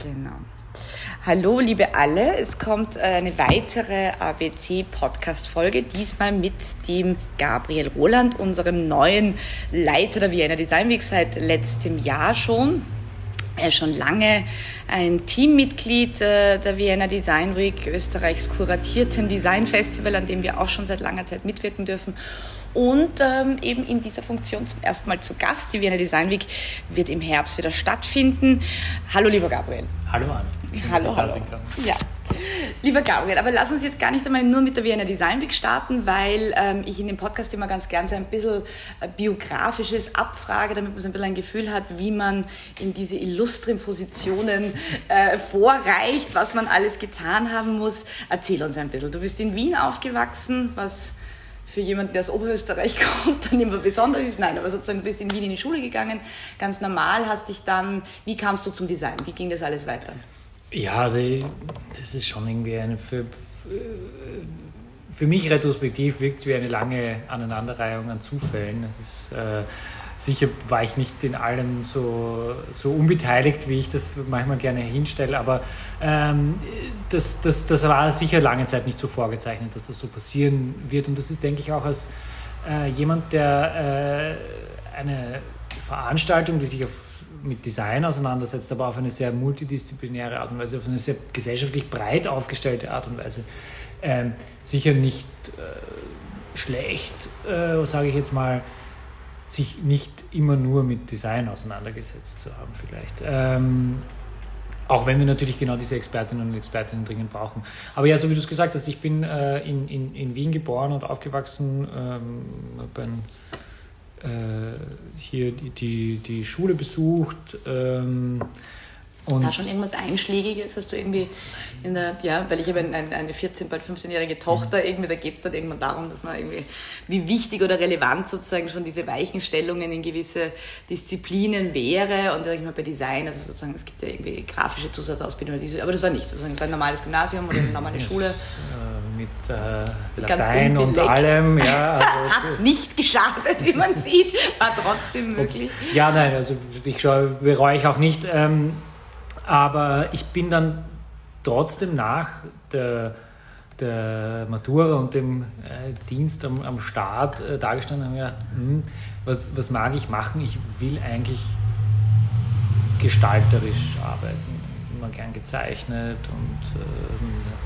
Genau. Hallo, liebe alle. Es kommt eine weitere ABC-Podcast-Folge, diesmal mit dem Gabriel Roland, unserem neuen Leiter der Vienna Design Week seit letztem Jahr schon. Er ist schon lange ein Teammitglied äh, der Vienna Design Week, Österreichs kuratierten Design Festival, an dem wir auch schon seit langer Zeit mitwirken dürfen und ähm, eben in dieser Funktion zum ersten Mal zu Gast. Die Wiener Design Week wird im Herbst wieder stattfinden. Hallo, lieber Gabriel. Hallo, Anne. Hallo, hallo. Ja. Lieber Gabriel, aber lass uns jetzt gar nicht einmal nur mit der Wiener Design Week starten, weil ähm, ich in dem Podcast immer ganz gern so ein bisschen äh, biografisches abfrage, damit man so ein bisschen ein Gefühl hat, wie man in diese illustren Positionen äh, vorreicht, was man alles getan haben muss. Erzähl uns ein bisschen. Du bist in Wien aufgewachsen, was für jemanden, der aus Oberösterreich kommt, dann immer besonders ist. Nein, aber sozusagen bist in Wien in die Schule gegangen, ganz normal, hast dich dann, wie kamst du zum Design? Wie ging das alles weiter? Ja, also das ist schon irgendwie eine, für, für mich retrospektiv wirkt es wie eine lange Aneinanderreihung an Zufällen. Das ist, äh, sicher war ich nicht in allem so, so unbeteiligt, wie ich das manchmal gerne hinstelle, aber ähm, das, das, das war sicher lange Zeit nicht so vorgezeichnet, dass das so passieren wird. Und das ist, denke ich, auch als äh, jemand, der äh, eine Veranstaltung, die sich auf, mit Design auseinandersetzt, aber auf eine sehr multidisziplinäre Art und Weise, auf eine sehr gesellschaftlich breit aufgestellte Art und Weise, ähm, sicher nicht äh, schlecht, äh, sage ich jetzt mal, sich nicht immer nur mit Design auseinandergesetzt zu haben vielleicht. Ähm, auch wenn wir natürlich genau diese Expertinnen und Expertinnen dringend brauchen. Aber ja, so wie du es gesagt hast, ich bin äh, in, in, in Wien geboren und aufgewachsen, ähm, habe äh, hier die, die, die, Schule besucht. Ähm, und da schon irgendwas Einschlägiges? Hast du irgendwie in der, ja, weil ich habe eine, eine 14-, bald 15-jährige Tochter, irgendwie, da geht es dann irgendwann darum, dass man irgendwie, wie wichtig oder relevant sozusagen schon diese Weichenstellungen in gewisse Disziplinen wäre. Und sag ich mal, bei Design, also sozusagen, es gibt ja irgendwie grafische Zusatzausbildung, aber das war nicht, sozusagen, es war ein normales Gymnasium oder eine normale Schule. Äh, mit äh, Latein und allem, ja. Also Hat nicht geschadet, wie man sieht, war trotzdem möglich. Ja, nein, also ich bereue ich auch nicht. Ähm, aber ich bin dann trotzdem nach der, der Matura und dem äh, Dienst am, am Start äh, dagestanden und habe gedacht, hm, was, was mag ich machen? Ich will eigentlich gestalterisch arbeiten. Immer gern gezeichnet und äh,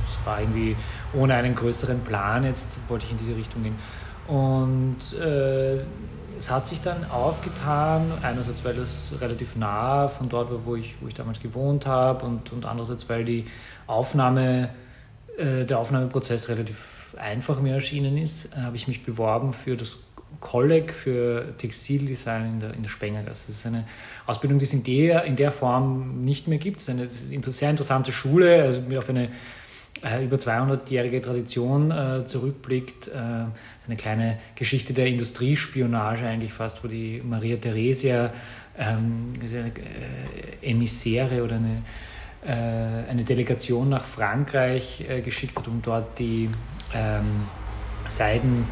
es war irgendwie ohne einen größeren Plan, jetzt wollte ich in diese Richtung gehen. Und äh, es hat sich dann aufgetan, einerseits weil es relativ nah von dort war, wo ich, wo ich damals gewohnt habe und, und andererseits weil die Aufnahme, äh, der Aufnahmeprozess relativ einfach mir erschienen ist, äh, habe ich mich beworben für das Kolleg für Textildesign in der, in der Spengergasse. Das ist eine Ausbildung, die es in der, in der Form nicht mehr gibt. Es ist eine sehr interessante Schule, also auf eine äh, über 200-jährige Tradition äh, zurückblickt. Äh, eine kleine Geschichte der Industriespionage eigentlich fast, wo die Maria Theresia ähm, eine, äh, Emissäre oder eine, äh, eine Delegation nach Frankreich geschickt hat, um dort die ähm, Seiden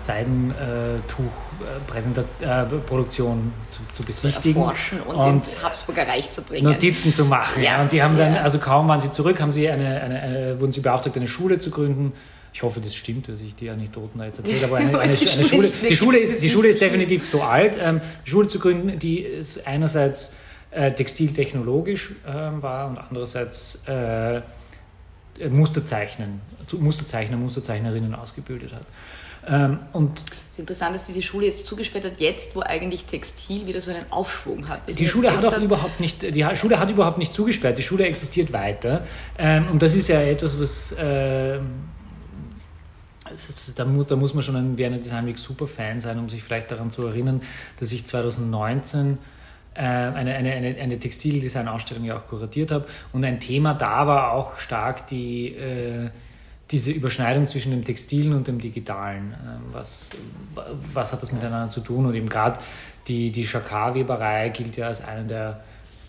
Seidentuchproduktion äh, zu, zu besichtigen. Zu und, und ins Habsburger Reich zu bringen. Notizen zu machen. Ja. Und die haben dann, also kaum waren sie zurück, haben sie eine, eine, eine, wurden sie beauftragt, eine Schule zu gründen. Ich hoffe, das stimmt, dass ich die Anekdoten jetzt erzähle, aber eine, eine, die, eine Schule, die, Schule ist, die Schule ist definitiv so alt, ähm, die Schule zu gründen, die ist einerseits äh, textiltechnologisch äh, war und andererseits äh, Musterzeichnen, Musterzeichner, Musterzeichnerinnen ausgebildet hat. Ähm, und es ist interessant, dass diese Schule jetzt zugesperrt hat, jetzt, wo eigentlich Textil wieder so einen Aufschwung hat. Die Schule hat auch überhaupt nicht, die Schule hat überhaupt nicht zugesperrt, die Schule existiert weiter. Ähm, und das ist ja etwas, was äh, da muss, da muss man schon ein Werner Design Week Superfan sein, um sich vielleicht daran zu erinnern, dass ich 2019 äh, eine, eine, eine, eine Textildesign-Ausstellung ja auch kuratiert habe. Und ein Thema da war auch stark die äh, diese Überschneidung zwischen dem Textilen und dem Digitalen. Ähm, was, was hat das miteinander zu tun? Und eben gerade die, die Chakar-Weberei gilt ja als eine der,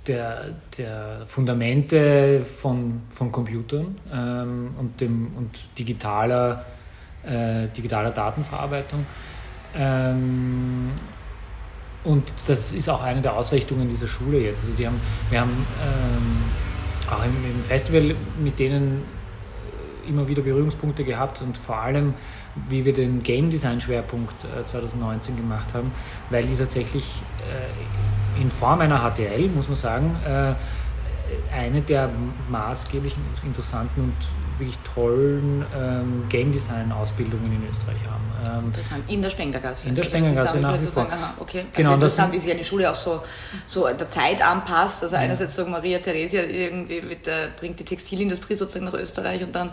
der, der Fundamente von, von Computern ähm, und, dem, und digitaler, äh, digitaler Datenverarbeitung. Ähm, und das ist auch eine der Ausrichtungen dieser Schule jetzt. Also die haben, wir haben ähm, Festival mit denen immer wieder Berührungspunkte gehabt und vor allem, wie wir den Game Design Schwerpunkt 2019 gemacht haben, weil die tatsächlich in Form einer HTL, muss man sagen, eine der maßgeblichen, interessanten und wirklich tollen ähm, Game Design Ausbildungen in Österreich haben. Ähm, interessant. In der Spenglergasse. In der also Spenglergasse also nach wie vor. Aha, okay. Genau, also interessant, wie sich eine Schule auch so, so der Zeit anpasst. Also einerseits sagen Maria Theresia irgendwie mit der, bringt die Textilindustrie sozusagen nach Österreich und dann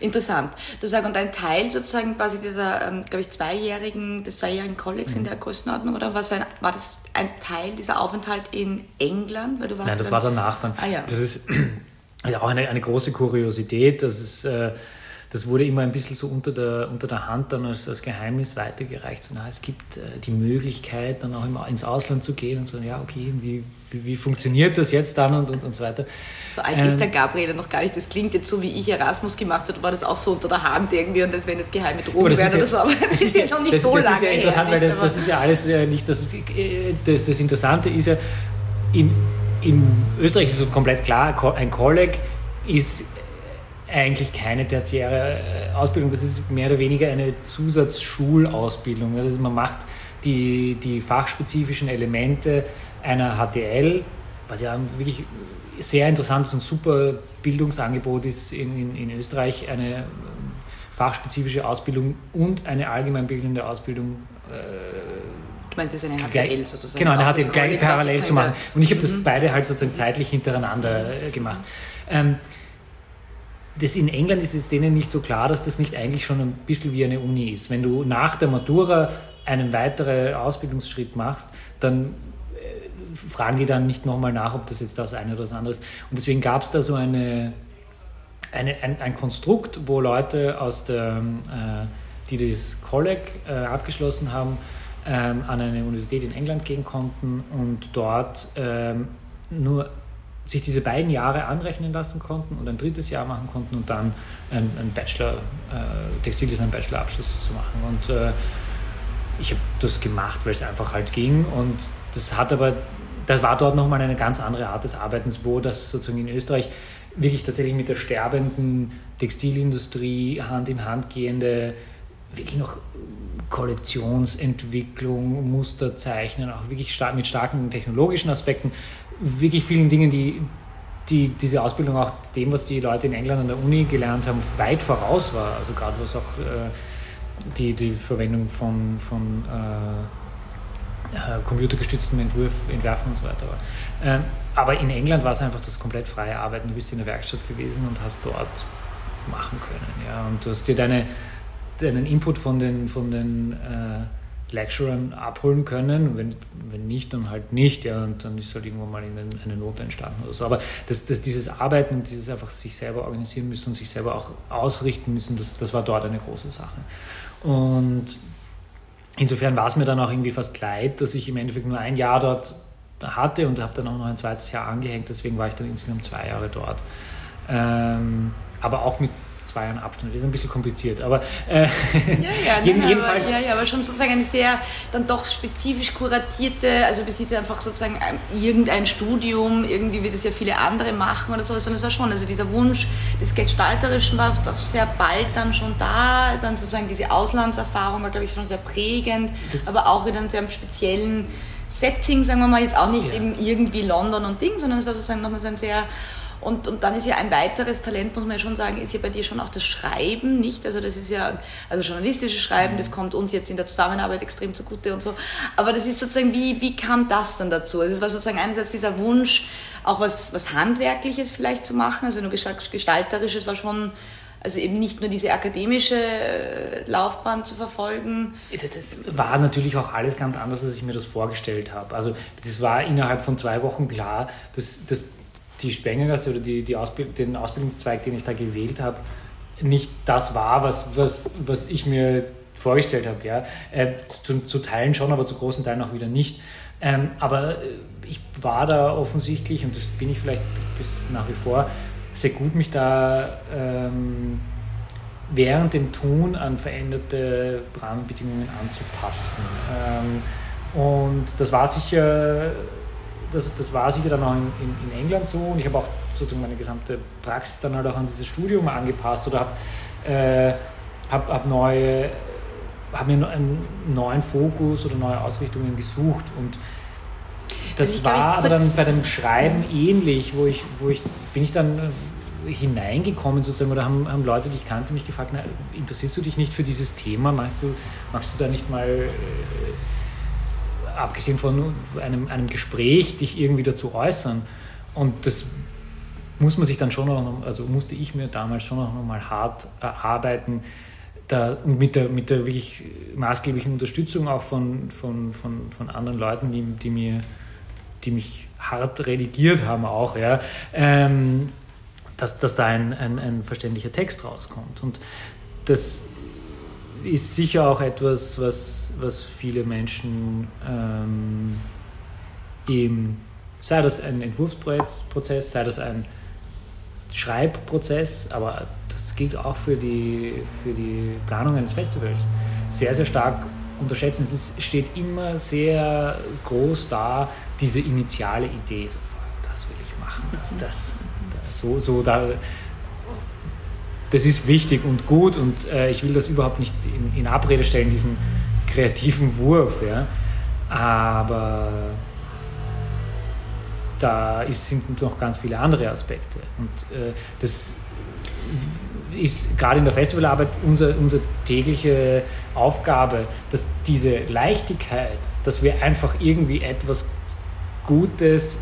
Interessant. Du sagst, und ein Teil sozusagen quasi dieser, ähm, glaube ich, zweijährigen, des zweijährigen Kollegs mhm. in der Größenordnung, oder was war, ein, war das ein Teil dieser Aufenthalt in England? Weil du warst Nein, das dann, war danach dann. Ah, ja. Das ist ja auch eine, eine große Kuriosität, dass es äh, das wurde immer ein bisschen so unter der, unter der Hand dann als, als Geheimnis weitergereicht. So, na, es gibt äh, die Möglichkeit, dann auch immer ins Ausland zu gehen und so, ja, okay, wie, wie, wie funktioniert das jetzt dann und, und, und so weiter. So alt ähm, ist der Gabriel noch gar nicht. Das klingt jetzt so, wie ich Erasmus gemacht habe, war das auch so unter der Hand irgendwie und das wären jetzt geheime Drogen wären oder so, aber das, das ist ja noch nicht das, so das lange. Das ist ja interessant, her, weil das, das, ist ja alles äh, nicht, das, äh, das, das Interessante ist ja, in, in Österreich ist es so komplett klar, ein Kolleg ist eigentlich keine tertiäre äh, Ausbildung, das ist mehr oder weniger eine Zusatzschulausbildung. Also man macht die, die fachspezifischen Elemente einer HTL, was ja wirklich sehr interessantes und super Bildungsangebot ist in, in, in Österreich, eine ähm, fachspezifische Ausbildung und eine allgemeinbildende Ausbildung. Äh, du meinst, es ist eine HTL sozusagen? Genau, eine HTL gleich parallel zu machen. Und ich habe das mhm. beide halt sozusagen zeitlich hintereinander äh, gemacht. Ähm, das in England ist es denen nicht so klar, dass das nicht eigentlich schon ein bisschen wie eine Uni ist. Wenn du nach der Matura einen weiteren Ausbildungsschritt machst, dann äh, fragen die dann nicht nochmal nach, ob das jetzt das eine oder das andere ist. Und deswegen gab es da so eine, eine, ein, ein, Konstrukt, wo Leute aus der, äh, die das Kolleg äh, abgeschlossen haben, ähm, an eine Universität in England gehen konnten und dort ähm, nur sich diese beiden Jahre anrechnen lassen konnten und ein drittes Jahr machen konnten und dann einen, Bachelor, äh, Textildesign Bachelor-Abschluss zu machen. Und äh, ich habe das gemacht, weil es einfach halt ging. Und das hat aber, das war dort nochmal eine ganz andere Art des Arbeitens, wo das sozusagen in Österreich wirklich tatsächlich mit der sterbenden Textilindustrie Hand in Hand gehende, wirklich noch Kollektionsentwicklung, Musterzeichnen, auch wirklich stark, mit starken technologischen Aspekten wirklich vielen Dingen, die, die diese Ausbildung auch dem, was die Leute in England an der Uni gelernt haben, weit voraus war. Also gerade was auch äh, die, die Verwendung von, von äh, äh, computergestütztem Entwurf, Entwerfen und so weiter war. Ähm, aber in England war es einfach das komplett freie Arbeiten. Du bist in der Werkstatt gewesen und hast dort machen können. Ja? Und du hast dir deine, deinen Input von den, von den äh, Lecturern abholen können. Wenn, wenn nicht, dann halt nicht. Ja, und dann ist halt irgendwann mal eine Note entstanden oder so. Aber das, das, dieses Arbeiten und dieses einfach sich selber organisieren müssen und sich selber auch ausrichten müssen, das, das war dort eine große Sache. Und insofern war es mir dann auch irgendwie fast leid, dass ich im Endeffekt nur ein Jahr dort hatte und habe dann auch noch ein zweites Jahr angehängt. Deswegen war ich dann insgesamt zwei Jahre dort. Ähm, aber auch mit zwei Jahren Abstand. Das ist ein bisschen kompliziert, aber äh, ja, ja, jeden, nein, jedenfalls. Aber, ja, ja, aber schon sozusagen eine sehr dann doch spezifisch kuratierte, also bis jetzt einfach sozusagen irgendein Studium, irgendwie wie das ja viele andere machen oder sowas, sondern es war schon, also dieser Wunsch des Gestalterischen war doch sehr bald dann schon da, dann sozusagen diese Auslandserfahrung war, glaube ich, schon sehr prägend, das aber auch wieder einen sehr speziellen Setting, sagen wir mal, jetzt auch nicht ja. eben irgendwie London und Ding, sondern es war sozusagen nochmal so ein sehr und, und dann ist ja ein weiteres Talent, muss man ja schon sagen, ist ja bei dir schon auch das Schreiben, nicht? Also das ist ja, also journalistisches Schreiben, das kommt uns jetzt in der Zusammenarbeit extrem zugute und so. Aber das ist sozusagen, wie, wie kam das dann dazu? Also es war sozusagen einerseits dieser Wunsch, auch was, was Handwerkliches vielleicht zu machen. Also wenn du gesagt gestalterisches war schon, also eben nicht nur diese akademische äh, Laufbahn zu verfolgen. Das war natürlich auch alles ganz anders, als ich mir das vorgestellt habe. Also das war innerhalb von zwei Wochen klar, dass, dass die Spengergasse oder die, die Ausbild den Ausbildungszweig, den ich da gewählt habe, nicht das war, was, was, was ich mir vorgestellt habe. Ja? Äh, zu, zu, Teilen schon, aber zu großen Teilen auch wieder nicht. Ähm, aber äh, ich war da offensichtlich, und das bin ich vielleicht bis nach wie vor, sehr gut, mich da ähm, während dem Tun an veränderte Rahmenbedingungen anzupassen. Ähm, und das war sicher das, das war sicher dann auch in, in, in England so und ich habe auch sozusagen meine gesamte Praxis dann halt auch an dieses Studium angepasst oder habe äh, hab, hab neue, habe mir einen neuen Fokus oder neue Ausrichtungen gesucht und das war aber dann bei dem Schreiben ähnlich, wo ich, wo ich bin ich dann äh, hineingekommen sozusagen oder haben, haben Leute, die ich kannte, mich gefragt, na, interessierst du dich nicht für dieses Thema? Magst du, magst du da nicht mal, äh, abgesehen von einem, einem Gespräch, dich irgendwie dazu äußern? Und das muss man sich dann schon noch, also musste ich mir damals schon noch mal hart erarbeiten, da, mit, der, mit der wirklich maßgeblichen Unterstützung auch von, von, von, von anderen Leuten, die, die, mir, die mich hart redigiert haben auch, ja, ähm, dass, dass da ein, ein, ein verständlicher Text rauskommt. Und das ist sicher auch etwas, was, was viele Menschen ähm, eben, sei das ein Entwurfsprozess, sei das ein Schreibprozess, aber das gilt auch für die, für die Planung eines Festivals, sehr, sehr stark unterschätzen. Es ist, steht immer sehr groß da, diese initiale Idee, so, das will ich machen, das, das, das so, so da, das ist wichtig und gut und äh, ich will das überhaupt nicht in, in, Abrede stellen, diesen kreativen Wurf, ja. aber da ist, sind noch ganz viele andere Aspekte und äh, das ist gerade in der Festivalarbeit unser, unsere tägliche Aufgabe, dass diese Leichtigkeit, dass wir einfach irgendwie etwas Gutes,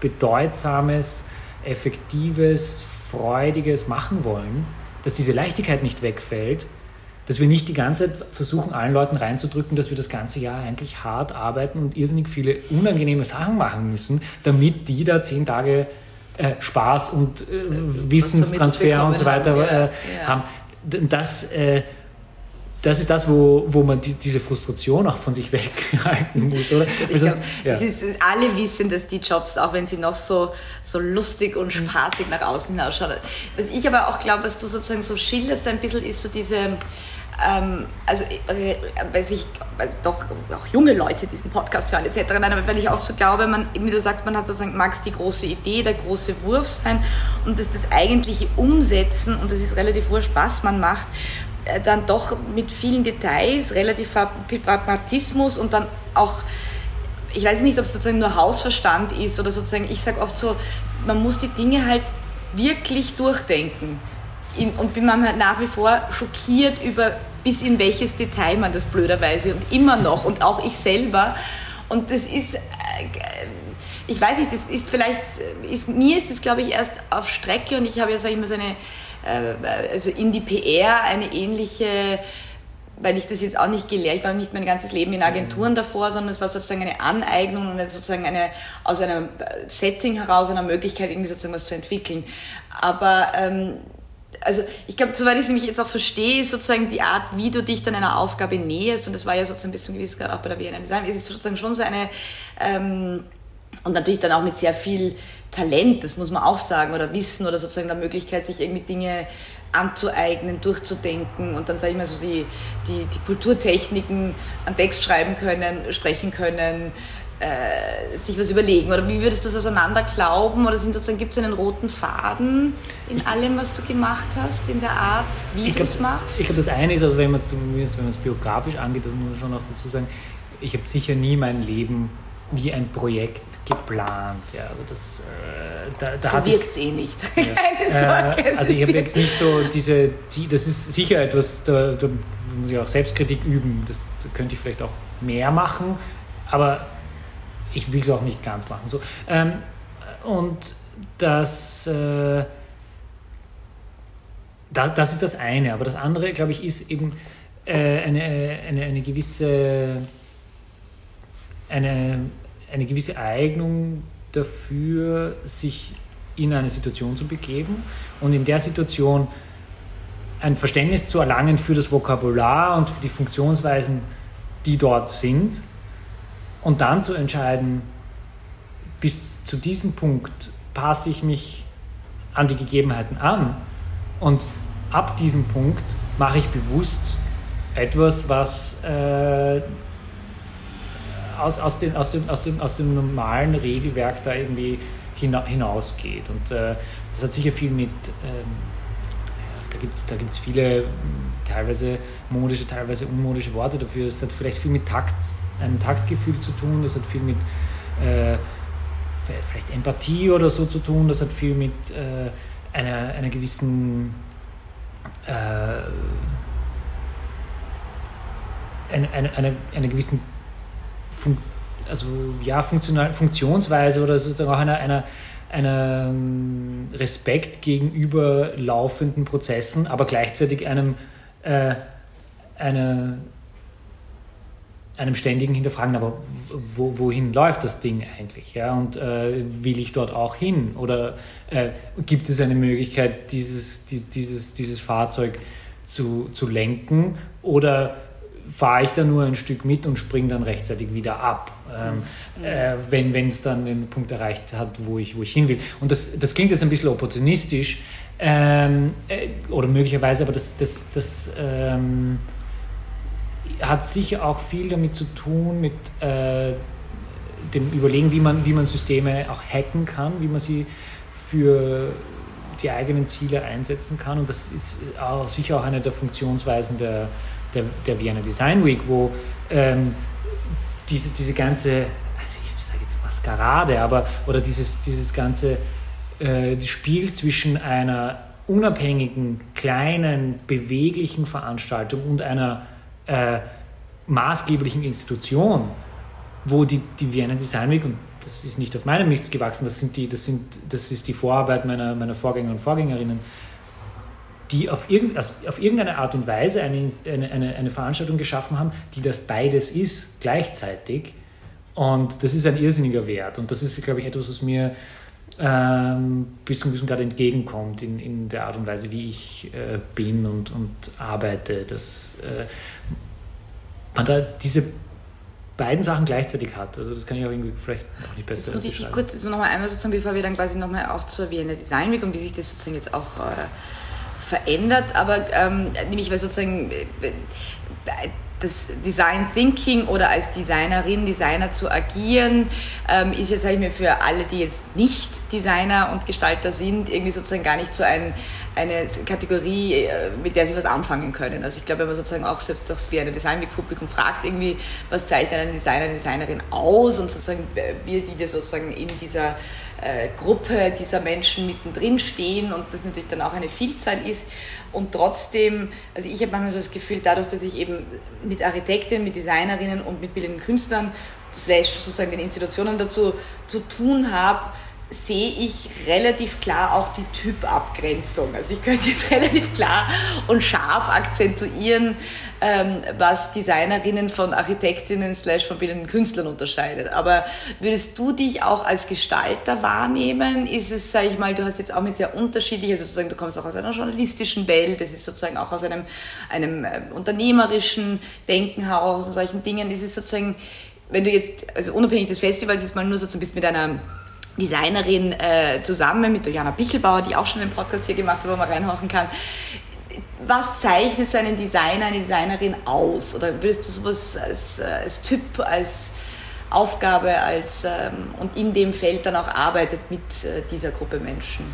Bedeutsames, Effektives, Freudiges machen wollen, dass diese Leichtigkeit nicht wegfällt, dass wir nicht die ganze Zeit versuchen, allen Leuten reinzudrücken, dass wir das ganze Jahr eigentlich hart arbeiten und irrsinnig viele unangenehme Sachen machen müssen, damit die da zehn Tage äh, Spaß und äh, Wissenstransfer und so weiter äh, haben. Das, äh, das ist das, wo, wo man die, diese Frustration auch von sich weghalten muss, oder? Ich glaub, ja. ist, alle wissen, dass die Jobs, auch wenn sie noch so, so lustig und spaßig nach außen hinausschauen. Was ich aber auch glaube, was du sozusagen so schilderst ein bisschen, ist so diese, ähm, also äh, weil sich weil doch auch junge Leute diesen Podcast hören etc. Nein, aber weil ich oft so glaube, man, wie du sagst, man hat sozusagen mag es die große Idee, der große Wurf sein und dass das eigentliche Umsetzen und das ist relativ wurscht, was man macht, dann doch mit vielen Details, relativ viel Pragmatismus und dann auch ich weiß nicht, ob es sozusagen nur Hausverstand ist oder sozusagen, ich sage oft so, man muss die Dinge halt wirklich durchdenken und bin man halt nach wie vor schockiert über, bis in welches Detail man das blöderweise und immer noch und auch ich selber. Und das ist, äh, ich weiß nicht, das ist vielleicht, ist, mir ist das glaube ich erst auf Strecke und ich habe ja, sag ich mal, so eine, äh, also in die PR eine ähnliche, weil ich das jetzt auch nicht gelernt, ich war nicht mein ganzes Leben in Agenturen davor, sondern es war sozusagen eine Aneignung und sozusagen eine, aus einem Setting heraus, einer Möglichkeit irgendwie sozusagen was zu entwickeln. Aber ähm, also ich glaube, soweit ich es nämlich jetzt auch verstehe, ist sozusagen die Art, wie du dich dann einer Aufgabe näherst, und das war ja sozusagen bis zum gewissen Grad auch bei der Vienna Design, ist es sozusagen schon so eine, ähm, und natürlich dann auch mit sehr viel Talent, das muss man auch sagen, oder Wissen oder sozusagen der Möglichkeit, sich irgendwie Dinge anzueignen, durchzudenken und dann sage ich mal so die, die, die Kulturtechniken an Text schreiben können, sprechen können, äh, sich was überlegen? Oder wie würdest du das auseinander glauben? Oder sind sozusagen, gibt es einen roten Faden in allem, was du gemacht hast, in der Art, wie du es machst? Ich glaube, das eine ist, also wenn man es wenn biografisch angeht, das muss man schon auch dazu sagen, ich habe sicher nie mein Leben wie ein Projekt geplant. Ja, also das, äh, da, da so wirkt es eh nicht. Ja. Keine Sorge. Äh, also ich habe jetzt nicht so diese, das ist sicher etwas, da, da muss ich auch Selbstkritik üben, das, das könnte ich vielleicht auch mehr machen, aber ich will es auch nicht ganz machen. So, ähm, und das, äh, da, das ist das eine. Aber das andere, glaube ich, ist eben äh, eine, eine, eine gewisse eine, eine gewisse Eignung dafür, sich in eine Situation zu begeben und in der Situation ein Verständnis zu erlangen für das Vokabular und für die Funktionsweisen, die dort sind und dann zu entscheiden, bis zu diesem Punkt passe ich mich an die Gegebenheiten an und ab diesem Punkt mache ich bewusst etwas, was äh, aus, aus, den, aus, dem, aus, dem, aus dem normalen Regelwerk da irgendwie hinausgeht. Und äh, das hat sicher viel mit, ähm, da gibt es da gibt's viele teilweise modische, teilweise unmodische Worte dafür. Es hat vielleicht viel mit Takt, einem Taktgefühl zu tun, das hat viel mit äh, vielleicht Empathie oder so zu tun, das hat viel mit äh, einer, einer gewissen äh, einer, einer, einer gewissen Fun also, ja, Funktional Funktionsweise oder sozusagen auch einer, einer, einer ähm, Respekt gegenüber laufenden Prozessen, aber gleichzeitig einem, äh, einer, einem ständigen Hinterfragen, aber wo, wohin läuft das Ding eigentlich? Ja? Und äh, will ich dort auch hin? Oder äh, gibt es eine Möglichkeit, dieses, die, dieses, dieses Fahrzeug zu, zu lenken? Oder fahre ich da nur ein Stück mit und springe dann rechtzeitig wieder ab, ähm, äh, wenn es dann den Punkt erreicht hat, wo ich, wo ich hin will. Und das, das klingt jetzt ein bisschen opportunistisch ähm, äh, oder möglicherweise, aber das, das, das ähm, hat sicher auch viel damit zu tun, mit äh, dem Überlegen, wie man, wie man Systeme auch hacken kann, wie man sie für die eigenen Ziele einsetzen kann. Und das ist auch sicher auch eine der Funktionsweisen der, der, der Vienna Design Week, wo ähm, diese, diese ganze, also ich sage jetzt Maskerade, aber oder dieses, dieses ganze äh, Spiel zwischen einer unabhängigen, kleinen, beweglichen Veranstaltung und einer äh, maßgeblichen Institution, wo die, die Vienna Design Week, und das ist nicht auf meinem Mist gewachsen, das, sind die, das, sind, das ist die Vorarbeit meiner, meiner Vorgänger und Vorgängerinnen, die auf, irgend, also auf irgendeine Art und Weise eine, eine, eine, Veranstaltung geschaffen haben, die das beides ist, gleichzeitig. Und das ist ein irrsinniger Wert. Und das ist, glaube ich, etwas, was mir ähm, bis zum gewissen Grad entgegenkommt in, in der Art und Weise, wie ich äh, bin und, und arbeite. Dass äh, man da diese beiden Sachen gleichzeitig hat. Also das kann ich auch irgendwie vielleicht noch nicht besser Jetzt muss ich kurz nochmal einmal sozusagen, bevor wir dann quasi nochmal auch zur Vienna Design Week und wie sich das sozusagen jetzt auch äh, verändert, aber ähm, nämlich weil sozusagen äh, das Design Thinking oder als Designerin, Designer zu agieren, ähm, ist jetzt, sage ich mir, für alle, die jetzt nicht Designer und Gestalter sind, irgendwie sozusagen gar nicht so ein, eine Kategorie, äh, mit der sie was anfangen können. Also ich glaube, wenn man sozusagen auch selbst das wie eine Design Publikum fragt, irgendwie, was zeichnet einen Designer, eine Designerin aus und sozusagen wir, die wir sozusagen in dieser äh, Gruppe dieser Menschen mittendrin stehen und das natürlich dann auch eine Vielzahl ist. Und trotzdem, also ich habe manchmal so das Gefühl, dadurch, dass ich eben mit Architektinnen, mit Designerinnen und mit bildenden Künstlern, slash sozusagen den Institutionen dazu zu tun habe, sehe ich relativ klar auch die Typabgrenzung. Also ich könnte jetzt relativ klar und scharf akzentuieren, ähm, was Designerinnen von Architektinnen slash von bildenden Künstlern unterscheidet. Aber würdest du dich auch als Gestalter wahrnehmen? Ist es, sage ich mal, du hast jetzt auch mit sehr unterschiedlichen, also sozusagen, du kommst auch aus einer journalistischen Welt, das ist sozusagen auch aus einem, einem äh, unternehmerischen Denken heraus und solchen Dingen. Ist es sozusagen, wenn du jetzt, also unabhängig des Festivals, jetzt mal nur so ein bisschen mit einer Designerin äh, zusammen mit Jana Bichelbauer, die auch schon einen Podcast hier gemacht hat, wo man reinhauchen kann. Was zeichnet so einen Designer, eine Designerin aus? Oder würdest du sowas als, äh, als Typ, als Aufgabe als, ähm, und in dem Feld dann auch arbeitet mit äh, dieser Gruppe Menschen?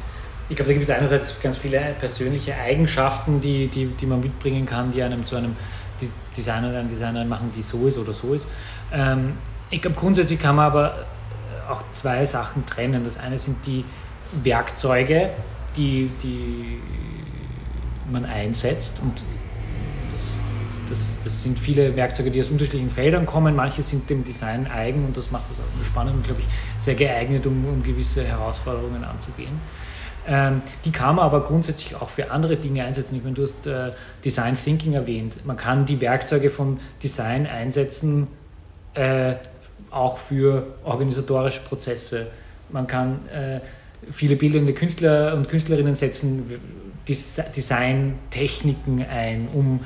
Ich glaube, da gibt es einerseits ganz viele persönliche Eigenschaften, die, die, die man mitbringen kann, die einem zu einem Designer oder einer Designerin machen, die so ist oder so ist. Ähm, ich glaube, grundsätzlich kann man aber auch zwei Sachen trennen. Das eine sind die Werkzeuge, die, die man einsetzt und das, das, das sind viele Werkzeuge, die aus unterschiedlichen Feldern kommen. Manche sind dem Design eigen und das macht das auch spannend und, glaube ich, sehr geeignet, um, um gewisse Herausforderungen anzugehen. Ähm, die kann man aber grundsätzlich auch für andere Dinge einsetzen. Ich meine, du hast äh, Design Thinking erwähnt. Man kann die Werkzeuge von Design einsetzen, äh, auch für organisatorische Prozesse. Man kann äh, viele bildende Künstler und Künstlerinnen setzen Designtechniken ein, um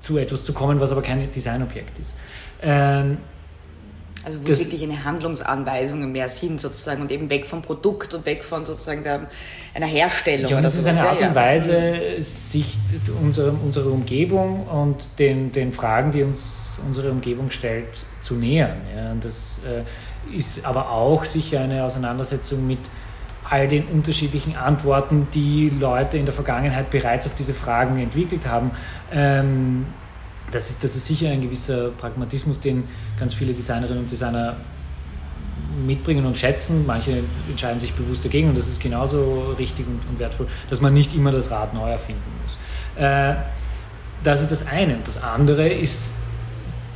zu etwas zu kommen, was aber kein Designobjekt ist. Ähm, also wo das, wirklich eine Handlungsanweisung mehr sind sozusagen und eben weg vom Produkt und weg von sozusagen der, einer Herstellung. Ja, das ist eine Art und Weise, sich unserer, unserer Umgebung und den, den Fragen, die uns unsere Umgebung stellt, zu nähern. Ja, und das äh, ist aber auch sicher eine Auseinandersetzung mit all den unterschiedlichen Antworten, die Leute in der Vergangenheit bereits auf diese Fragen entwickelt haben. Ähm, das, ist, das ist sicher ein gewisser Pragmatismus, den ganz viele Designerinnen und Designer mitbringen und schätzen. Manche entscheiden sich bewusst dagegen und das ist genauso richtig und, und wertvoll, dass man nicht immer das Rad neu erfinden muss. Äh, das ist das eine. Und das andere ist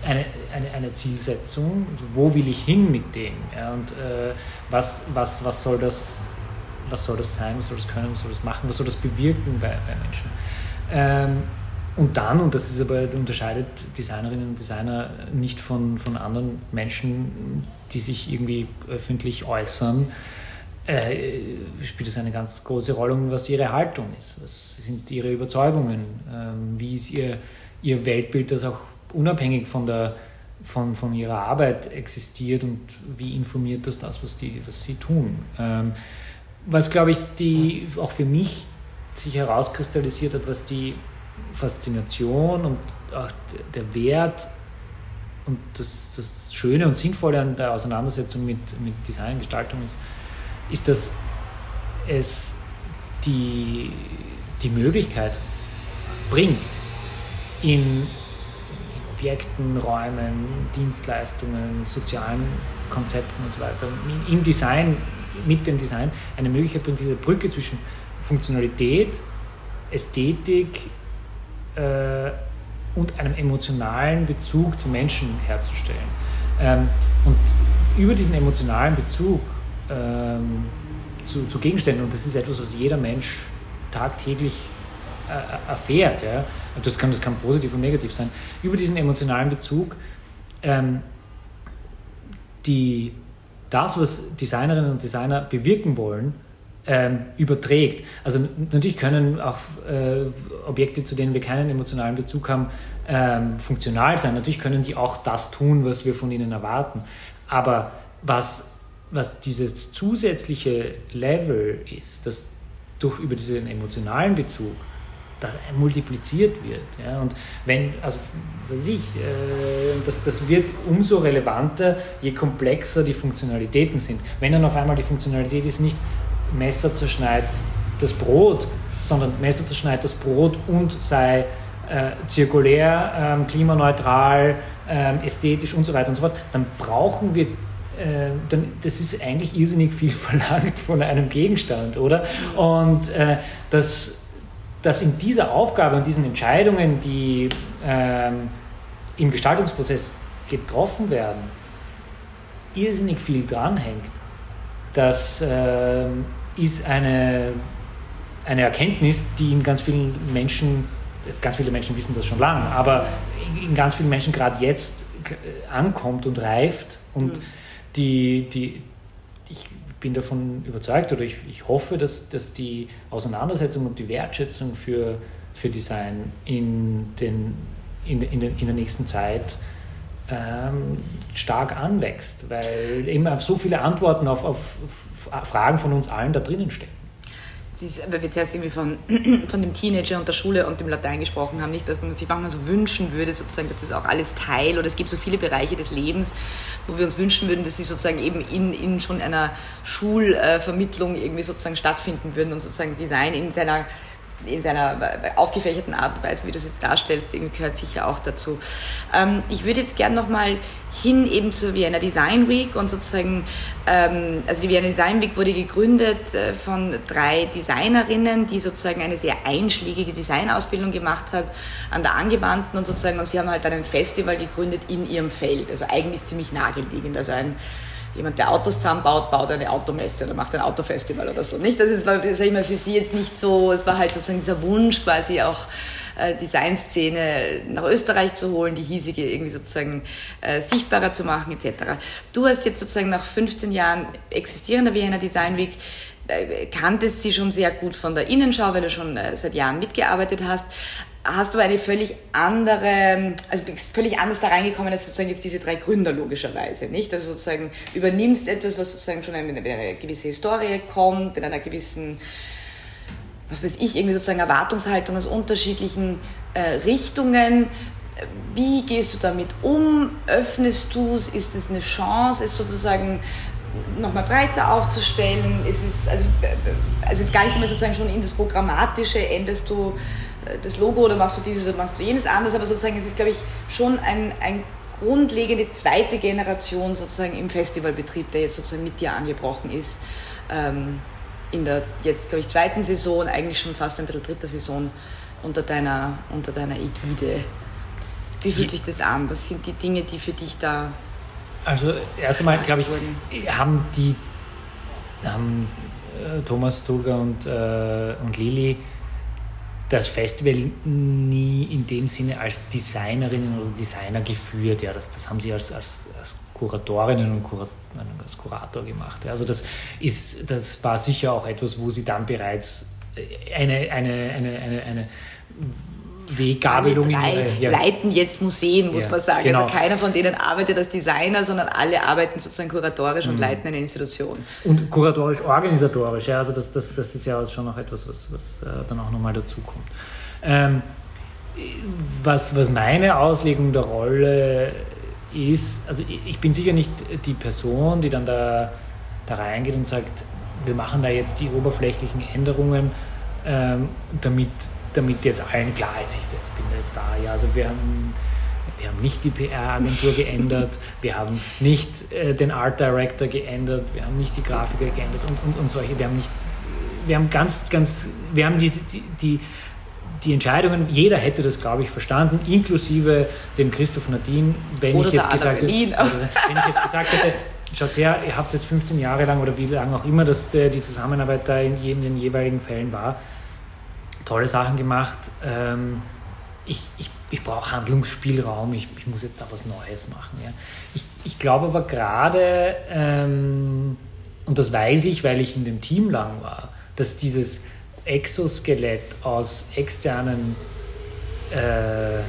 eine, eine, eine Zielsetzung. Wo will ich hin mit dem? Ja, und äh, was, was, was, soll das, was soll das sein? Was soll das können? Was soll das machen? Was soll das bewirken bei, bei Menschen? Ähm, und dann, und das ist aber, unterscheidet Designerinnen und Designer nicht von, von anderen Menschen, die sich irgendwie öffentlich äußern, äh, spielt es eine ganz große Rolle, was ihre Haltung ist. Was sind ihre Überzeugungen? Ähm, wie ist ihr, ihr Weltbild, das auch unabhängig von, der, von, von ihrer Arbeit existiert und wie informiert das das, was, die, was sie tun? Ähm, was, glaube ich, die, auch für mich sich herauskristallisiert hat, was die Faszination und auch der Wert und das, das Schöne und Sinnvolle an der Auseinandersetzung mit, mit Design, Gestaltung ist, ist, dass es die, die Möglichkeit bringt, in, in Objekten, Räumen, Dienstleistungen, sozialen Konzepten und so weiter, im Design, mit dem Design eine Möglichkeit bringt, diese Brücke zwischen Funktionalität, Ästhetik, äh, und einem emotionalen Bezug zu Menschen herzustellen. Ähm, und über diesen emotionalen Bezug ähm, zu, zu, Gegenständen, und das ist etwas, was jeder Mensch tagtäglich äh, erfährt, ja? das, kann, das kann positiv und negativ sein, über diesen emotionalen Bezug ähm, die, das, was Designerinnen und Designer bewirken wollen, ähm, überträgt. Also natürlich können auch äh, Objekte, zu denen wir keinen emotionalen Bezug haben, ähm, funktional sein. Natürlich können die auch das tun, was wir von ihnen erwarten. Aber was, was dieses zusätzliche Level ist, das durch über diesen emotionalen Bezug das multipliziert wird. Ja? Und wenn, also was ich, äh, das, das wird umso relevanter, je komplexer die Funktionalitäten sind. Wenn dann auf einmal die Funktionalität ist nicht, Messer zerschneidet das Brot, sondern Messer zerschneidet das Brot und sei äh, zirkulär, ähm, klimaneutral, ähm, ästhetisch und so weiter und so fort, dann brauchen wir äh, dann, das ist eigentlich irrsinnig viel verlangt von einem Gegenstand, oder? Und äh, dass, dass in dieser Aufgabe und diesen Entscheidungen, die ähm, im Gestaltungsprozess getroffen werden, irrsinnig viel dranhängt, dass ähm, ist eine, eine Erkenntnis, die in ganz vielen Menschen, ganz viele Menschen wissen das schon lange, aber in ganz vielen Menschen gerade jetzt ankommt und reift und mhm. die, die, ich bin davon überzeugt oder ich, ich hoffe, dass, dass die Auseinandersetzung und die Wertschätzung für, für Design in, den, in, in, den, in der nächsten Zeit ähm, stark anwächst, weil eben so viele Antworten auf, auf, Fragen von uns allen da drinnen stecken. weil wir zuerst irgendwie von, von dem Teenager und der Schule und dem Latein gesprochen haben, nicht, dass man sich manchmal so wünschen würde, sozusagen, dass das auch alles Teil oder es gibt so viele Bereiche des Lebens, wo wir uns wünschen würden, dass sie sozusagen eben in, in schon einer Schulvermittlung irgendwie sozusagen stattfinden würden und sozusagen Design in seiner in seiner aufgefächerten Art und Weise, wie du es jetzt darstellst, gehört sicher auch dazu. Ähm, ich würde jetzt gerne nochmal hin eben zur Vienna Design Week und sozusagen, ähm, also die Vienna Design Week wurde gegründet äh, von drei Designerinnen, die sozusagen eine sehr einschlägige Designausbildung gemacht hat an der Angewandten und sozusagen, und sie haben halt dann ein Festival gegründet in ihrem Feld, also eigentlich ziemlich naheliegend, also ein jemand, der Autos zusammenbaut, baut eine Automesse oder macht ein Autofestival oder so. Nicht? Das ist, sag ich mal, für sie jetzt nicht so, es war halt sozusagen dieser Wunsch, quasi auch äh, Designszene nach Österreich zu holen, die hiesige irgendwie sozusagen äh, sichtbarer zu machen, etc. Du hast jetzt sozusagen nach 15 Jahren existierender Vienna Design Week äh, kanntest sie schon sehr gut von der Innenschau, weil du schon äh, seit Jahren mitgearbeitet hast hast du eine völlig andere, also bist völlig anders da reingekommen als sozusagen jetzt diese drei Gründer logischerweise, nicht? Also sozusagen übernimmst etwas, was sozusagen schon mit einer gewissen Historie kommt, mit einer gewissen, was weiß ich, irgendwie sozusagen Erwartungshaltung aus unterschiedlichen äh, Richtungen. Wie gehst du damit um? Öffnest du es? Ist es eine Chance, es sozusagen nochmal breiter aufzustellen? Ist es, also, also jetzt gar nicht mehr sozusagen schon in das Programmatische, änderst du äh, das Logo oder machst du dieses oder machst du jenes anders, aber sozusagen es ist, glaube ich, schon ein, ein grundlegende zweite Generation sozusagen im Festivalbetrieb, der jetzt sozusagen mit dir angebrochen ist. Ähm, in der jetzt, glaube ich, zweiten Saison, eigentlich schon fast ein bisschen dritter Saison unter deiner, unter deiner Ägide. Wie fühlt sich das an? Was sind die Dinge, die für dich da. Also, erst einmal, glaube ich, haben die haben äh, Thomas Tulga und, äh, und Lili das Festival nie in dem Sinne als Designerinnen oder Designer geführt. Ja, das, das haben sie als, als, als Kuratorinnen und Kurat, als Kurator gemacht. Also das, ist, das war sicher auch etwas, wo sie dann bereits eine, eine, eine, eine, eine Weggabelung. Alle drei ja. leiten jetzt Museen, muss ja, man sagen. Genau. Also keiner von denen arbeitet als Designer, sondern alle arbeiten sozusagen kuratorisch mhm. und leiten eine Institution. Und kuratorisch, organisatorisch, ja. Also das, das, das ist ja schon noch etwas, was, was äh, dann auch nochmal dazukommt. Ähm, was, was meine Auslegung der Rolle ist, also ich bin sicher nicht die Person, die dann da, da reingeht und sagt, wir machen da jetzt die oberflächlichen Änderungen, ähm, damit damit jetzt allen klar ist, ich bin jetzt da. Ja, also wir haben, wir haben nicht die PR-Agentur geändert, wir haben nicht äh, den Art Director geändert, wir haben nicht die Grafiker geändert und, und, und solche. Wir haben nicht, wir haben ganz, ganz, wir haben diese, die, die, die Entscheidungen, jeder hätte das, glaube ich, verstanden, inklusive dem Christoph Nadine, wenn ich jetzt gesagt hätte, wenn ich jetzt gesagt hätte, schaut her, ihr habt jetzt 15 Jahre lang oder wie lange auch immer dass die Zusammenarbeit da in, in den jeweiligen Fällen war, tolle Sachen gemacht. Ähm, ich, ich, ich brauche Handlungsspielraum, ich, ich muss jetzt da was Neues machen. Ja. Ich, ich glaube aber gerade, ähm, und das weiß ich, weil ich in dem Team lang war, dass dieses Exoskelett aus externen äh,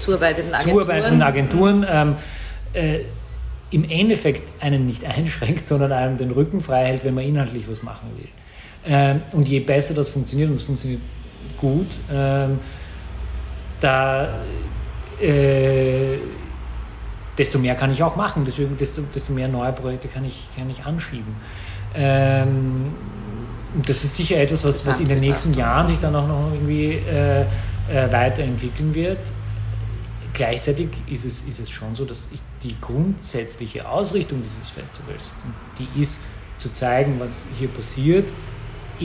zuarbeitenden Agenturen, zuarbeitenden Agenturen ähm, äh, im Endeffekt einen nicht einschränkt, sondern einem den Rücken frei hält, wenn man inhaltlich was machen will. Ähm, und je besser das funktioniert, und es funktioniert gut, ähm, da äh, desto mehr kann ich auch machen, deswegen desto, desto mehr neue Projekte kann ich, kann ich anschieben. Ähm, das ist sicher etwas, was, was in den nächsten Jahren sich dann auch noch irgendwie äh, äh, weiterentwickeln wird. Gleichzeitig ist es, ist es schon so, dass ich die grundsätzliche Ausrichtung dieses Festivals, die ist zu zeigen, was hier passiert,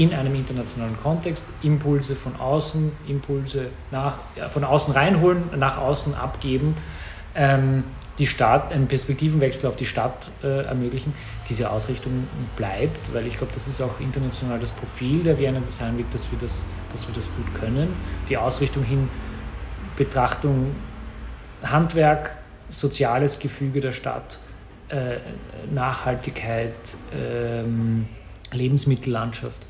in einem internationalen Kontext Impulse von außen, Impulse nach, ja, von außen reinholen, nach außen abgeben, ähm, die Stadt, einen Perspektivenwechsel auf die Stadt äh, ermöglichen. Diese Ausrichtung bleibt, weil ich glaube, das ist auch international das Profil der Vienna Design Week, dass wir das, dass wir das gut können. Die Ausrichtung hin, Betrachtung, Handwerk, soziales Gefüge der Stadt, äh, Nachhaltigkeit, ähm, Lebensmittellandschaft.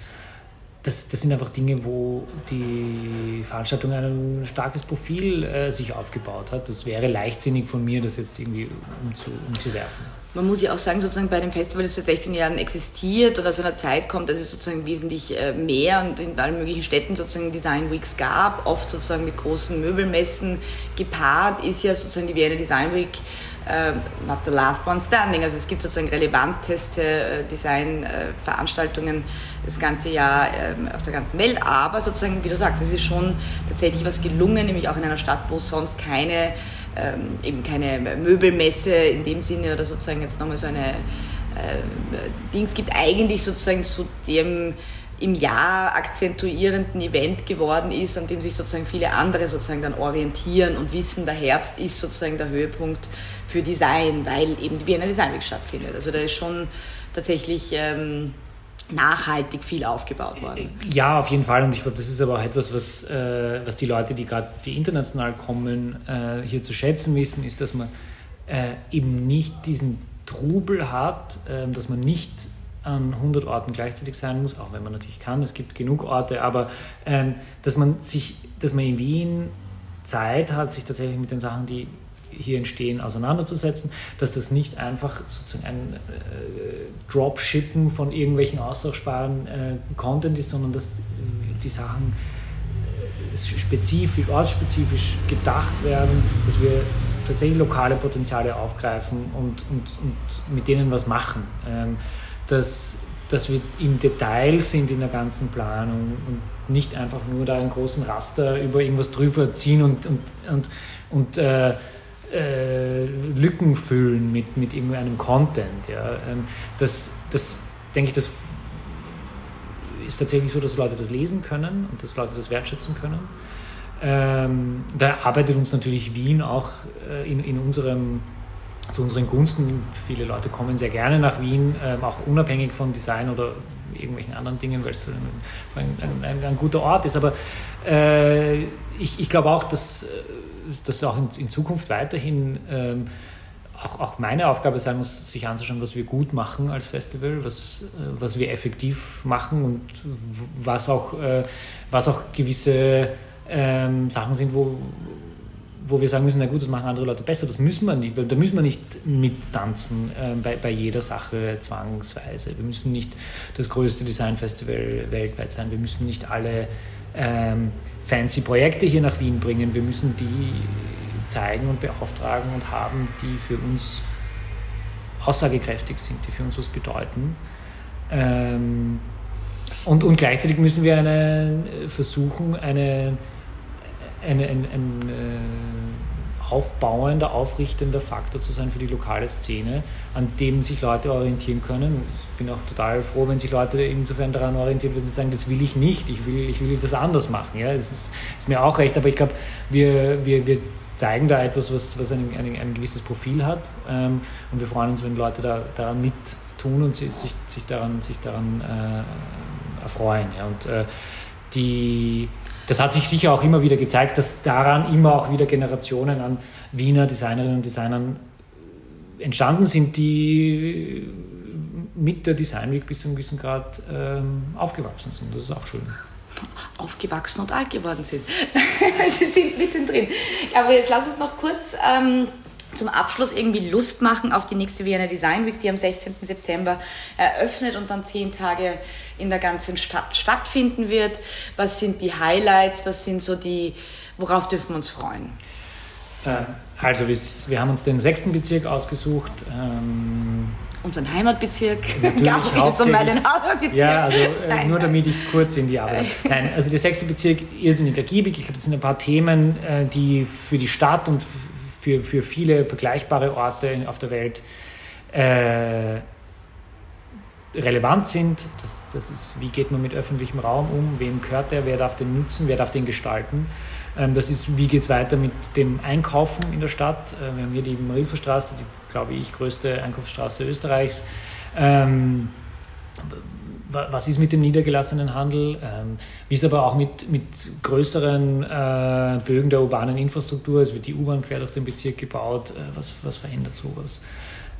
Das, das, sind einfach Dinge, wo die Veranstaltung ein starkes Profil äh, sich aufgebaut hat. Das wäre leichtsinnig von mir, das jetzt irgendwie umzu, umzuwerfen. Man muss ja auch sagen, sozusagen bei dem Festival, das seit 16 Jahren existiert und aus einer Zeit kommt, dass es sozusagen wesentlich äh, mehr und in allen möglichen Städten sozusagen Design Weeks gab, oft sozusagen mit großen Möbelmessen gepaart, ist ja sozusagen die Vienna Design Week not the last one standing. Also es gibt sozusagen relevanteste äh, Designveranstaltungen das ganze Jahr äh, auf der ganzen Welt. Aber sozusagen, wie du sagst, es ist schon tatsächlich was gelungen, nämlich auch in einer Stadt, wo sonst keine, ähm, eben keine Möbelmesse in dem Sinne oder sozusagen jetzt nochmal so eine äh, Dings gibt, eigentlich sozusagen zu dem im Jahr akzentuierenden Event geworden ist, an dem sich sozusagen viele andere sozusagen dann orientieren und wissen, der Herbst ist sozusagen der Höhepunkt für Design, weil eben die Wiener Design Week stattfindet. Also da ist schon tatsächlich ähm, nachhaltig viel aufgebaut worden. Ja, auf jeden Fall. Und ich glaube, das ist aber auch etwas, was, äh, was die Leute, die gerade die international kommen, äh, hier zu schätzen wissen, ist, dass man äh, eben nicht diesen Trubel hat, ähm, dass man nicht an 100 Orten gleichzeitig sein muss, auch wenn man natürlich kann, es gibt genug Orte, aber ähm, dass man sich, dass man in Wien Zeit hat, sich tatsächlich mit den Sachen, die hier entstehen, auseinanderzusetzen, dass das nicht einfach sozusagen ein äh, Dropshippen von irgendwelchen austauschbaren äh, Content ist, sondern dass die Sachen äh, spezifisch, ortsspezifisch gedacht werden, dass wir tatsächlich lokale Potenziale aufgreifen und, und, und mit denen was machen. Ähm, dass, dass wir im Detail sind in der ganzen Planung und nicht einfach nur da einen großen Raster über irgendwas drüber ziehen und, und, und, und äh, äh, Lücken füllen mit, mit irgendeinem Content. Ja. Ähm, das, das denke ich, das ist tatsächlich so, dass Leute das lesen können und dass Leute das wertschätzen können. Ähm, da arbeitet uns natürlich Wien auch äh, in, in unserem, zu unseren Gunsten. Viele Leute kommen sehr gerne nach Wien, ähm, auch unabhängig von Design oder irgendwelchen anderen Dingen, weil es ein, ein, ein, ein guter Ort ist. Aber äh, ich, ich glaube auch, dass das auch in, in, Zukunft weiterhin ähm, auch, auch, meine Aufgabe sein muss, sich anzuschauen, was wir gut machen als Festival, was, äh, was wir effektiv machen und was auch, äh, was auch gewisse ähm, Sachen sind, wo, wo wir sagen müssen, na gut, das machen andere Leute besser, das müssen wir nicht, da müssen wir nicht mittanzen äh, bei, bei jeder Sache zwangsweise. Wir müssen nicht das größte Designfestival weltweit sein, wir müssen nicht alle ähm, fancy Projekte hier nach Wien bringen, wir müssen die zeigen und beauftragen und haben, die für uns aussagekräftig sind, die für uns was bedeuten. Ähm, und, und gleichzeitig müssen wir eine, versuchen, eine, eine, ein, ein, äh, aufbauender, aufrichtender Faktor zu sein für die lokale Szene, an dem sich Leute orientieren können. Ich bin auch total froh, wenn sich Leute insofern daran orientieren, wenn sie sagen, das will ich nicht, ich will, ich will das anders machen. Ja, es ist, ist mir auch recht, aber ich glaube, wir, wir, wir zeigen da etwas, was, was ein, ein, ein gewisses Profil hat. Ähm, und wir freuen uns, wenn Leute da, daran mit tun und sich, sich, sich daran, sich daran äh, erfreuen. Ja. Und äh, die, das hat sich sicher auch immer wieder gezeigt, dass daran immer auch wieder Generationen an Wiener Designerinnen und Designern entstanden sind, die mit der Design Week bis zu einem gewissen Grad ähm, aufgewachsen sind. Das ist auch schön aufgewachsen und alt geworden sind. Sie sind mittendrin. Aber jetzt lass uns noch kurz ähm, zum Abschluss irgendwie Lust machen auf die nächste Vienna Design Week, die am 16. September eröffnet und dann zehn Tage in der ganzen Stadt stattfinden wird. Was sind die Highlights? Was sind so die, worauf dürfen wir uns freuen? Äh, also wir, haben uns den sechsten Bezirk ausgesucht. Ähm, unseren Heimatbezirk, und meinen Heimatbezirk. Ja, also äh, nein, nur nein. damit ich es kurz in die Arbeit. Nein, also der sechste Bezirk irrsinnig ergiebig. Ich glaube, das sind ein paar Themen, äh, die für die Stadt und für, für viele vergleichbare Orte auf der Welt äh, relevant sind. Das, das ist, wie geht man mit öffentlichem Raum um, wem gehört der, wer darf den nutzen, wer darf den gestalten. Ähm, das ist, wie geht es weiter mit dem Einkaufen in der Stadt. Äh, wir haben hier die Marilferstraße, die, glaube ich, größte Einkaufsstraße Österreichs. Ähm, was ist mit dem niedergelassenen Handel? Ähm, wie ist aber auch mit, mit größeren äh, Bögen der urbanen Infrastruktur? Es wird die U-Bahn quer durch den Bezirk gebaut. Äh, was, was verändert sowas?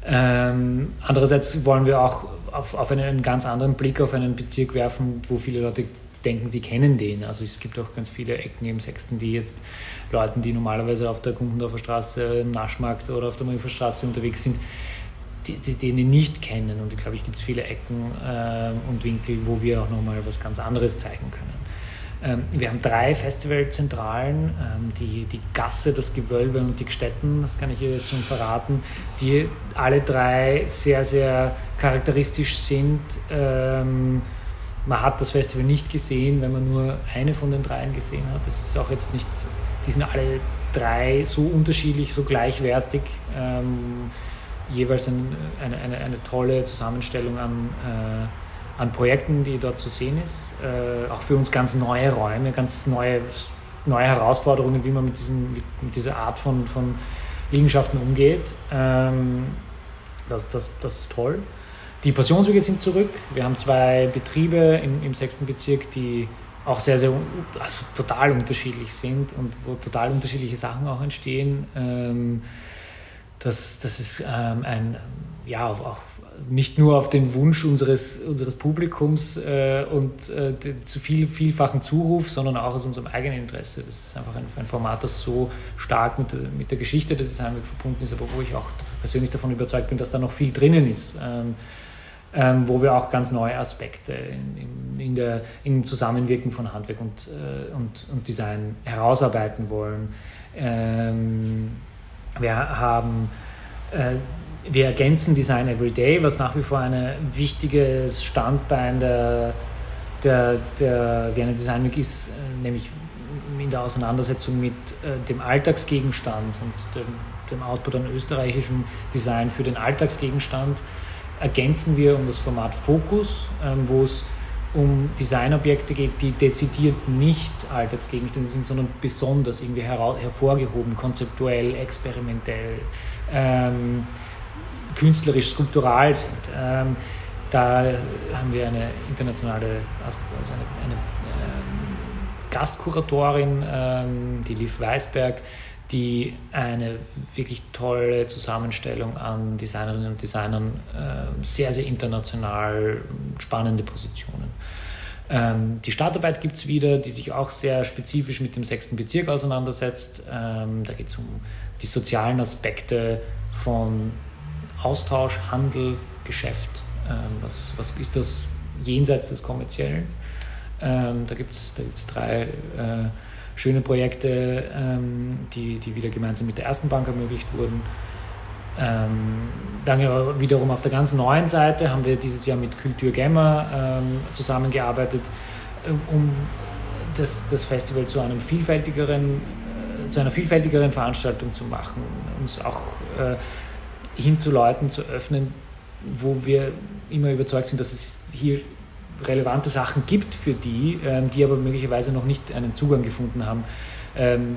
Ähm, andererseits wollen wir auch auf, auf einen, einen, ganz anderen Blick auf einen Bezirk werfen, wo viele Leute denken, sie kennen den. Also es gibt auch ganz viele Ecken im Sechsten, die jetzt Leuten, die normalerweise auf der Kumpendorfer Straße, im Naschmarkt oder auf der Marifer Straße unterwegs sind, die, die, den nicht kennen. Und ich glaube, ich gibt es viele Ecken äh, und Winkel, wo wir auch nochmal was ganz anderes zeigen können. Ähm, wir haben drei Festivalzentralen, ähm, die, die Gasse, das Gewölbe und die Gstetten, das kann ich hier jetzt schon verraten, die alle drei sehr, sehr charakteristisch sind. Ähm, man hat das Festival nicht gesehen, wenn man nur eine von den dreien gesehen hat. Das ist auch jetzt nicht, die sind alle drei so unterschiedlich, so gleichwertig. Ähm, jeweils ein, eine, eine, eine, tolle Zusammenstellung an, äh, an Projekten, die dort zu sehen ist. Äh, auch für uns ganz neue Räume, ganz neue, neue Herausforderungen, wie man mit, diesen, mit, dieser Art von, von Liegenschaften umgeht. Ähm, das, das, das ist toll. Die Passionswege sind zurück. Wir haben zwei Betriebe im, im sechsten Bezirk, die auch sehr, sehr also total unterschiedlich sind und wo total unterschiedliche Sachen auch entstehen. Ähm, das, das ist ähm, ein, ja, auch nicht nur auf den Wunsch unseres, unseres Publikums äh, und äh, zu viel, vielfachen Zuruf, sondern auch aus unserem eigenen Interesse. Das ist einfach ein, ein Format, das so stark mit der, mit der Geschichte der Designweg verbunden ist, aber wo ich auch persönlich davon überzeugt bin, dass da noch viel drinnen ist. Ähm, ähm, wo wir auch ganz neue Aspekte in, in, der, im Zusammenwirken von Handwerk und, äh, und, und Design herausarbeiten wollen. Ähm, Wir haben äh, wir ergänzen Design Everyday, was nach wie vor ein wichtiges Standbein der, der, der Vienna Design Week ist, äh, nämlich in der Auseinandersetzung mit äh, dem Alltagsgegenstand und dem, dem Output an österreichischem Design für den Alltagsgegenstand. Ergänzen wir um das Format Fokus, ähm, wo es um Designobjekte geht, die dezidiert nicht Alltagsgegenstände sind, sondern besonders irgendwie hervorgehoben, konzeptuell, experimentell. Ähm, künstlerisch, skulptural sind. Ähm, da haben wir eine internationale, also, also eine, eine ähm, Gastkuratorin, ähm, die Liv Weisberg, die eine wirklich tolle Zusammenstellung an Designerinnen und Designern, äh, sehr, sehr international spannende Positionen. Ähm, die Startarbeit gibt es wieder, die sich auch sehr spezifisch mit dem sechsten Bezirk auseinandersetzt. Ähm, da geht es um die sozialen Aspekte von Austausch, Handel, Geschäft. Ähm, was, was ist das jenseits des Kommerziellen? Ähm, da gibt es da gibt's drei äh, schöne Projekte, ähm, die, die wieder gemeinsam mit der ersten Bank ermöglicht wurden. Ähm, dann wiederum auf der ganz neuen Seite haben wir dieses Jahr mit Kultur Gamma ähm, zusammengearbeitet, äh, um das, das Festival zu einem vielfältigeren, äh, zu einer vielfältigeren Veranstaltung zu machen, uns auch äh, hin zu Leuten zu öffnen, wo wir immer überzeugt sind, dass es hier relevante Sachen gibt für die, ähm, die aber möglicherweise noch nicht einen Zugang gefunden haben. Ähm,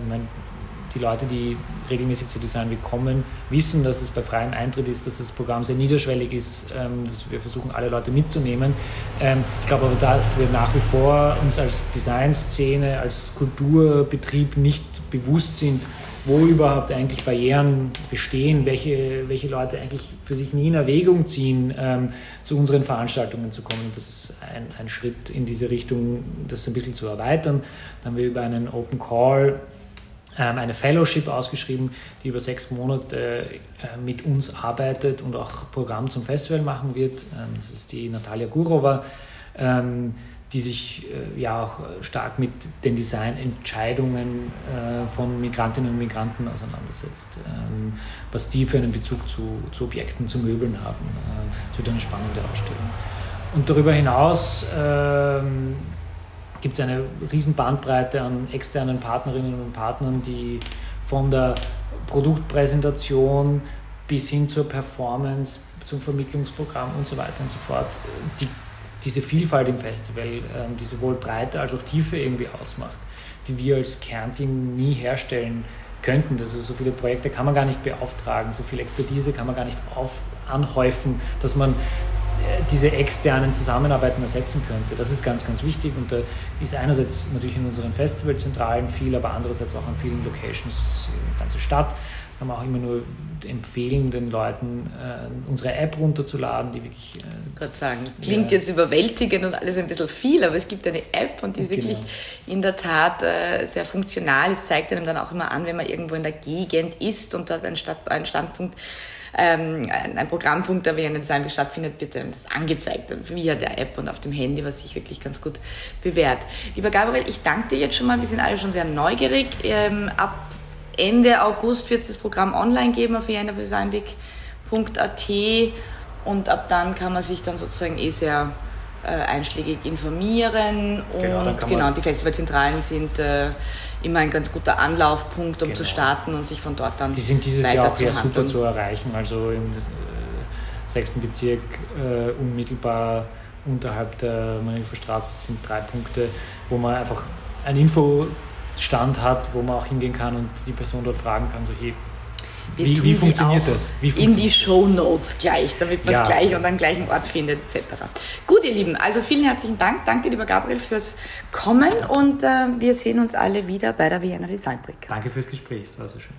die Leute, die regelmäßig zu Design Week kommen, wissen, dass es bei freiem Eintritt ist, dass das Programm sehr niederschwellig ist, ähm, dass wir versuchen, alle Leute mitzunehmen. ich glaube aber, dass wir nach wie vor uns als Designszene, als Kulturbetrieb nicht bewusst sind, wo überhaupt eigentlich Barrieren bestehen, welche, welche Leute eigentlich für sich nie in Erwägung ziehen, ähm, zu unseren Veranstaltungen zu kommen. Das ist ein, ein Schritt in diese Richtung, das ein bisschen zu erweitern. Dann haben wir über einen Open Call ähm, eine Fellowship ausgeschrieben, die über sechs Monate äh, mit uns arbeitet und auch Programm zum Festival machen wird. Ähm, das ist die Natalia Gurova. Ähm, die sich äh, ja auch stark mit den Designentscheidungen äh, von Migrantinnen und Migranten auseinandersetzt, ähm, was die für einen Bezug zu, zu Objekten, zu Möbeln haben. Äh, es wird eine spannende Ausstellung. Und darüber hinaus ähm, gibt es eine riesen Bandbreite an externen Partnerinnen und Partnern, die von der Produktpräsentation bis hin zur Performance, zum Vermittlungsprogramm und so weiter und so fort, die diese Vielfalt im Festival, ähm, die sowohl Breite als auch Tiefe irgendwie ausmacht, die wir als Kernteam nie herstellen könnten. Also so viele Projekte kann man gar nicht beauftragen, so viel Expertise kann man gar nicht auf, anhäufen, dass man äh, diese externen Zusammenarbeiten ersetzen könnte. Das ist ganz, ganz wichtig und da ist einerseits natürlich in unseren Festivalzentralen viel, aber andererseits auch an vielen Locations in der ganzen Stadt kann man auch immer nur empfehlen, den Leuten äh, unsere App runterzuladen, die wirklich. Äh, Gott sagen, das klingt ja, jetzt überwältigend und alles ein bisschen viel, aber es gibt eine App und die ist genau. wirklich in der Tat äh, sehr funktional. Es zeigt einem dann auch immer an, wenn man irgendwo in der Gegend ist und dort ein, Stadt, ein Standpunkt ähm, ein Programmpunkt, der während des einfach stattfindet, wird dann das angezeigt via der App und auf dem Handy, was sich wirklich ganz gut bewährt. Lieber Gabriel, ich danke dir jetzt schon mal. Wir sind alle schon sehr neugierig. Ähm, ab Ende August wird es das Programm online geben auf viennabesanweg.at und ab dann kann man sich dann sozusagen eh sehr äh, einschlägig informieren. Genau, und genau, die Festivalzentralen sind äh, immer ein ganz guter Anlaufpunkt, um genau. zu starten und sich von dort dann Die sind dieses Jahr auch sehr super zu erreichen, also im äh, sechsten Bezirk äh, unmittelbar unterhalb der Manilfer Straße sind drei Punkte, wo man einfach ein Info Stand hat, wo man auch hingehen kann und die Person dort fragen kann, so hey, wie, wie, funktioniert das? Wie funktioniert in die Show Notes gleich, damit man es ja, gleich und am gleichen Ort findet, etc. Gut, ihr Lieben, also vielen herzlichen Dank. Danke, lieber Gabriel, fürs Kommen und äh, wir sehen uns alle wieder bei der Vienna Design Week. Danke fürs Gespräch, es war so schön.